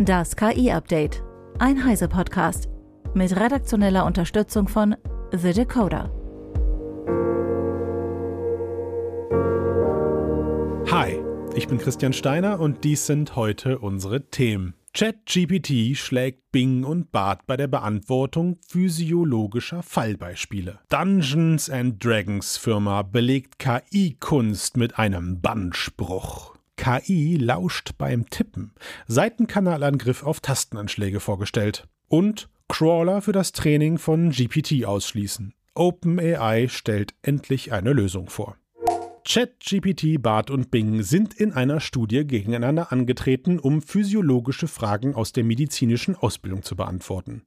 Das KI-Update. Ein Heise-Podcast. Mit redaktioneller Unterstützung von The Decoder. Hi, ich bin Christian Steiner und dies sind heute unsere Themen. ChatGPT schlägt Bing und Bart bei der Beantwortung physiologischer Fallbeispiele. Dungeons and Dragons Firma belegt KI-Kunst mit einem Bannspruch. KI lauscht beim Tippen. Seitenkanalangriff auf Tastenanschläge vorgestellt. Und Crawler für das Training von GPT ausschließen. OpenAI stellt endlich eine Lösung vor. ChatGPT, Bart und Bing sind in einer Studie gegeneinander angetreten, um physiologische Fragen aus der medizinischen Ausbildung zu beantworten.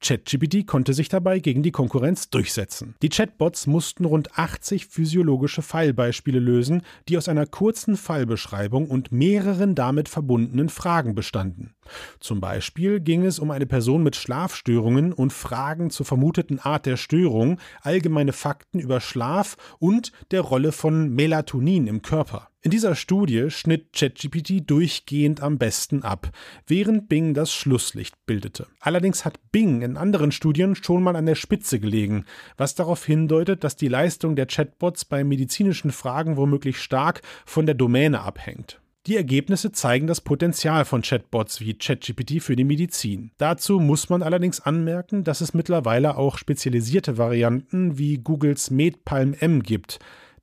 ChatGPT konnte sich dabei gegen die Konkurrenz durchsetzen. Die Chatbots mussten rund 80 physiologische Fallbeispiele lösen, die aus einer kurzen Fallbeschreibung und mehreren damit verbundenen Fragen bestanden. Zum Beispiel ging es um eine Person mit Schlafstörungen und Fragen zur vermuteten Art der Störung, allgemeine Fakten über Schlaf und der Rolle von Melatonin im Körper. In dieser Studie schnitt ChatGPT durchgehend am besten ab, während Bing das Schlusslicht bildete. Allerdings hat Bing in anderen Studien schon mal an der Spitze gelegen, was darauf hindeutet, dass die Leistung der Chatbots bei medizinischen Fragen womöglich stark von der Domäne abhängt. Die Ergebnisse zeigen das Potenzial von Chatbots wie ChatGPT für die Medizin. Dazu muss man allerdings anmerken, dass es mittlerweile auch spezialisierte Varianten wie Googles MedPalm M gibt,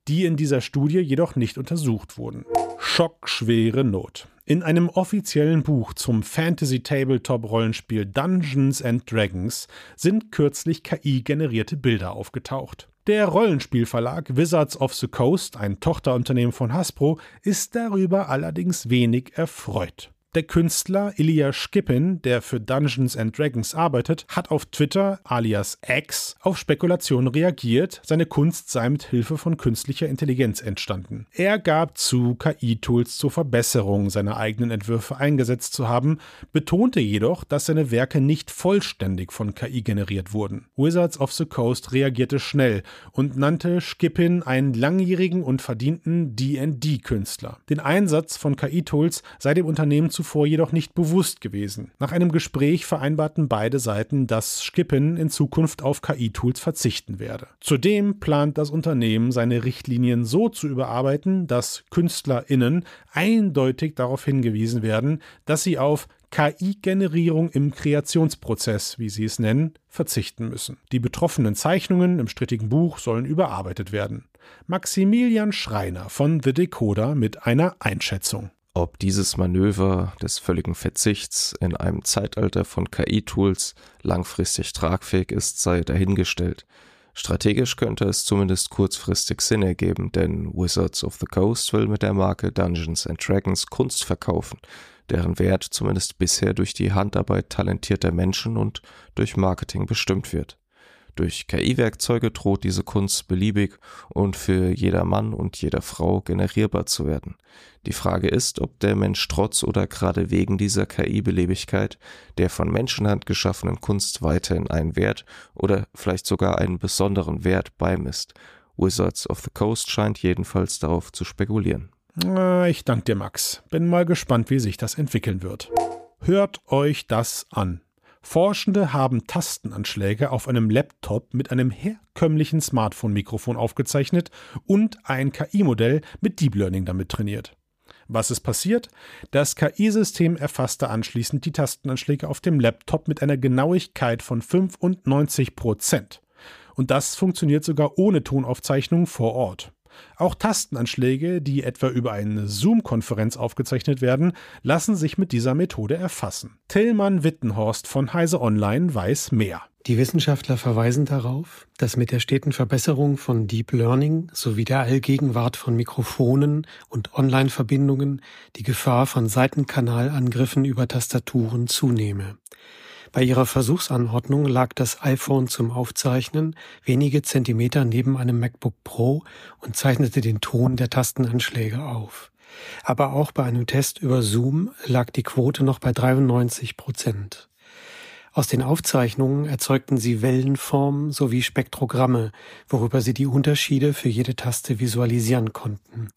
die in dieser Studie jedoch nicht untersucht wurden. Schockschwere Not. In einem offiziellen Buch zum Fantasy-Tabletop-Rollenspiel Dungeons and Dragons sind kürzlich KI-generierte Bilder aufgetaucht. Der Rollenspielverlag Wizards of the Coast, ein Tochterunternehmen von Hasbro, ist darüber allerdings wenig erfreut. Der Künstler Ilya Skippin, der für Dungeons and Dragons arbeitet, hat auf Twitter alias X auf Spekulationen reagiert, seine Kunst sei mit Hilfe von künstlicher Intelligenz entstanden. Er gab zu, KI-Tools zur Verbesserung seiner eigenen Entwürfe eingesetzt zu haben, betonte jedoch, dass seine Werke nicht vollständig von KI generiert wurden. Wizards of the Coast reagierte schnell und nannte Skippin einen langjährigen und verdienten D&D-Künstler. Den Einsatz von KI-Tools sei dem Unternehmen zuvor jedoch nicht bewusst gewesen. Nach einem Gespräch vereinbarten beide Seiten, dass Skippen in Zukunft auf KI-Tools verzichten werde. Zudem plant das Unternehmen, seine Richtlinien so zu überarbeiten, dass KünstlerInnen eindeutig darauf hingewiesen werden, dass sie auf KI-Generierung im Kreationsprozess, wie sie es nennen, verzichten müssen. Die betroffenen Zeichnungen im strittigen Buch sollen überarbeitet werden. Maximilian Schreiner von The Decoder mit einer Einschätzung. Ob dieses Manöver des völligen Verzichts in einem Zeitalter von KI-Tools langfristig tragfähig ist, sei dahingestellt. Strategisch könnte es zumindest kurzfristig Sinn ergeben, denn Wizards of the Coast will mit der Marke Dungeons and Dragons Kunst verkaufen, deren Wert zumindest bisher durch die Handarbeit talentierter Menschen und durch Marketing bestimmt wird. Durch KI-Werkzeuge droht diese Kunst beliebig und für jeder Mann und jeder Frau generierbar zu werden. Die Frage ist, ob der Mensch trotz oder gerade wegen dieser KI-Beliebigkeit der von Menschenhand geschaffenen Kunst weiterhin einen Wert oder vielleicht sogar einen besonderen Wert beimisst. Wizards of the Coast scheint jedenfalls darauf zu spekulieren. Ich danke dir, Max. Bin mal gespannt, wie sich das entwickeln wird. Hört euch das an. Forschende haben Tastenanschläge auf einem Laptop mit einem herkömmlichen Smartphone-Mikrofon aufgezeichnet und ein KI-Modell mit Deep Learning damit trainiert. Was ist passiert? Das KI-System erfasste anschließend die Tastenanschläge auf dem Laptop mit einer Genauigkeit von 95 Prozent. Und das funktioniert sogar ohne Tonaufzeichnung vor Ort. Auch Tastenanschläge, die etwa über eine Zoom-Konferenz aufgezeichnet werden, lassen sich mit dieser Methode erfassen. Tillmann Wittenhorst von Heise Online weiß mehr. Die Wissenschaftler verweisen darauf, dass mit der steten Verbesserung von Deep Learning sowie der Allgegenwart von Mikrofonen und Online-Verbindungen die Gefahr von Seitenkanalangriffen über Tastaturen zunehme. Bei ihrer Versuchsanordnung lag das iPhone zum Aufzeichnen wenige Zentimeter neben einem MacBook Pro und zeichnete den Ton der Tastenanschläge auf. Aber auch bei einem Test über Zoom lag die Quote noch bei 93 Prozent. Aus den Aufzeichnungen erzeugten sie Wellenformen sowie Spektrogramme, worüber sie die Unterschiede für jede Taste visualisieren konnten.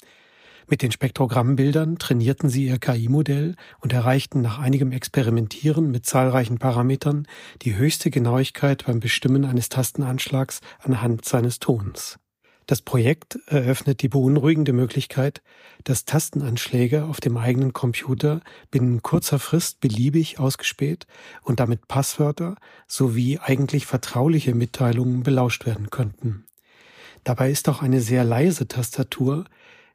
Mit den Spektrogrammbildern trainierten sie ihr KI-Modell und erreichten nach einigem Experimentieren mit zahlreichen Parametern die höchste Genauigkeit beim Bestimmen eines Tastenanschlags anhand seines Tons. Das Projekt eröffnet die beunruhigende Möglichkeit, dass Tastenanschläge auf dem eigenen Computer binnen kurzer Frist beliebig ausgespäht und damit Passwörter sowie eigentlich vertrauliche Mitteilungen belauscht werden könnten. Dabei ist auch eine sehr leise Tastatur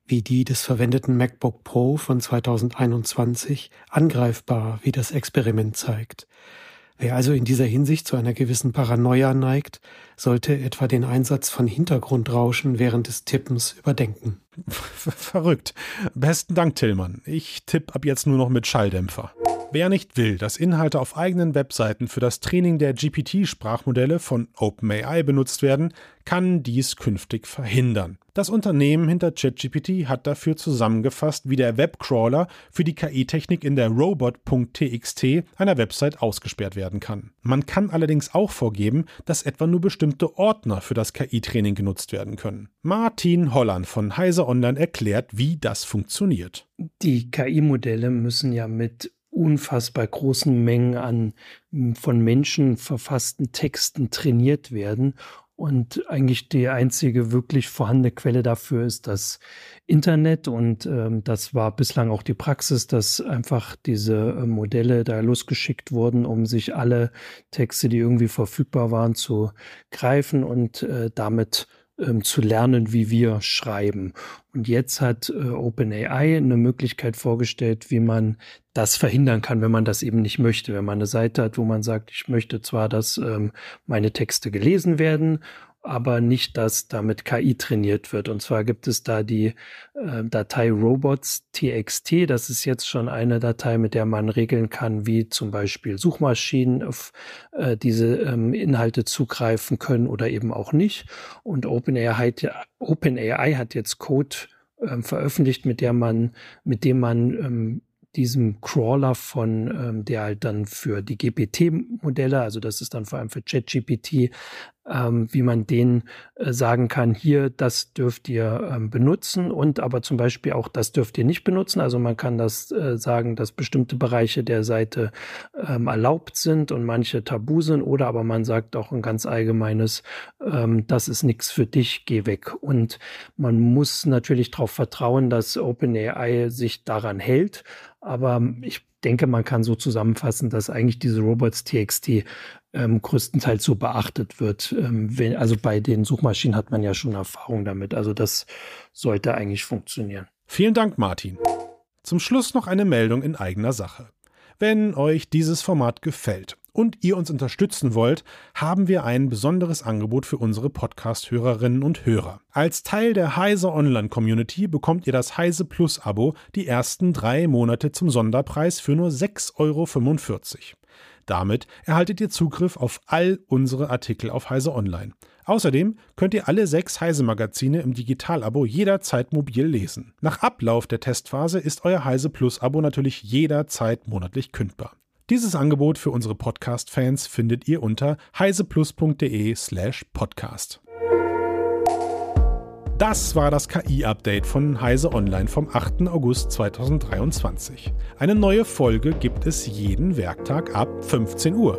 wie die des verwendeten MacBook Pro von 2021 angreifbar, wie das Experiment zeigt. Wer also in dieser Hinsicht zu einer gewissen Paranoia neigt, sollte etwa den Einsatz von Hintergrundrauschen während des Tippens überdenken. Verrückt. Besten Dank, Tillmann. Ich tippe ab jetzt nur noch mit Schalldämpfer. Wer nicht will, dass Inhalte auf eigenen Webseiten für das Training der GPT-Sprachmodelle von OpenAI benutzt werden, kann dies künftig verhindern. Das Unternehmen hinter ChatGPT hat dafür zusammengefasst, wie der Webcrawler für die KI-Technik in der robot.txt einer Website ausgesperrt werden kann. Man kann allerdings auch vorgeben, dass etwa nur bestimmte Ordner für das KI-Training genutzt werden können. Martin Holland von Heise Online erklärt, wie das funktioniert. Die KI-Modelle müssen ja mit unfassbar großen Mengen an von Menschen verfassten Texten trainiert werden. Und eigentlich die einzige wirklich vorhandene Quelle dafür ist das Internet. Und ähm, das war bislang auch die Praxis, dass einfach diese äh, Modelle da losgeschickt wurden, um sich alle Texte, die irgendwie verfügbar waren, zu greifen und äh, damit ähm, zu lernen, wie wir schreiben. Und jetzt hat äh, OpenAI eine Möglichkeit vorgestellt, wie man das verhindern kann, wenn man das eben nicht möchte. Wenn man eine Seite hat, wo man sagt, ich möchte zwar, dass ähm, meine Texte gelesen werden aber nicht, dass damit KI trainiert wird. Und zwar gibt es da die äh, Datei robots.txt. Das ist jetzt schon eine Datei, mit der man regeln kann, wie zum Beispiel Suchmaschinen auf äh, diese ähm, Inhalte zugreifen können oder eben auch nicht. Und OpenAI hat, OpenAI hat jetzt Code ähm, veröffentlicht, mit der man, mit dem man ähm, diesem Crawler von, ähm, der halt dann für die GPT-Modelle, also das ist dann vor allem für ChatGPT, ähm, wie man den äh, sagen kann, hier, das dürft ihr ähm, benutzen und aber zum Beispiel auch, das dürft ihr nicht benutzen. Also man kann das äh, sagen, dass bestimmte Bereiche der Seite ähm, erlaubt sind und manche tabu sind oder aber man sagt auch ein ganz allgemeines, ähm, das ist nichts für dich, geh weg. Und man muss natürlich darauf vertrauen, dass OpenAI sich daran hält. Aber ich denke, man kann so zusammenfassen, dass eigentlich diese Robots.txt ähm, größtenteils so beachtet wird. Ähm, wenn, also bei den Suchmaschinen hat man ja schon Erfahrung damit. Also das sollte eigentlich funktionieren. Vielen Dank, Martin. Zum Schluss noch eine Meldung in eigener Sache. Wenn euch dieses Format gefällt und ihr uns unterstützen wollt, haben wir ein besonderes Angebot für unsere Podcast-Hörerinnen und Hörer. Als Teil der Heise Online Community bekommt ihr das Heise Plus Abo die ersten drei Monate zum Sonderpreis für nur 6,45 Euro. Damit erhaltet ihr Zugriff auf all unsere Artikel auf Heise Online. Außerdem könnt ihr alle sechs Heise-Magazine im Digitalabo jederzeit mobil lesen. Nach Ablauf der Testphase ist euer Heise Plus-Abo natürlich jederzeit monatlich kündbar. Dieses Angebot für unsere Podcast-Fans findet ihr unter heiseplus.de/slash podcast. Das war das KI-Update von Heise Online vom 8. August 2023. Eine neue Folge gibt es jeden Werktag ab 15 Uhr.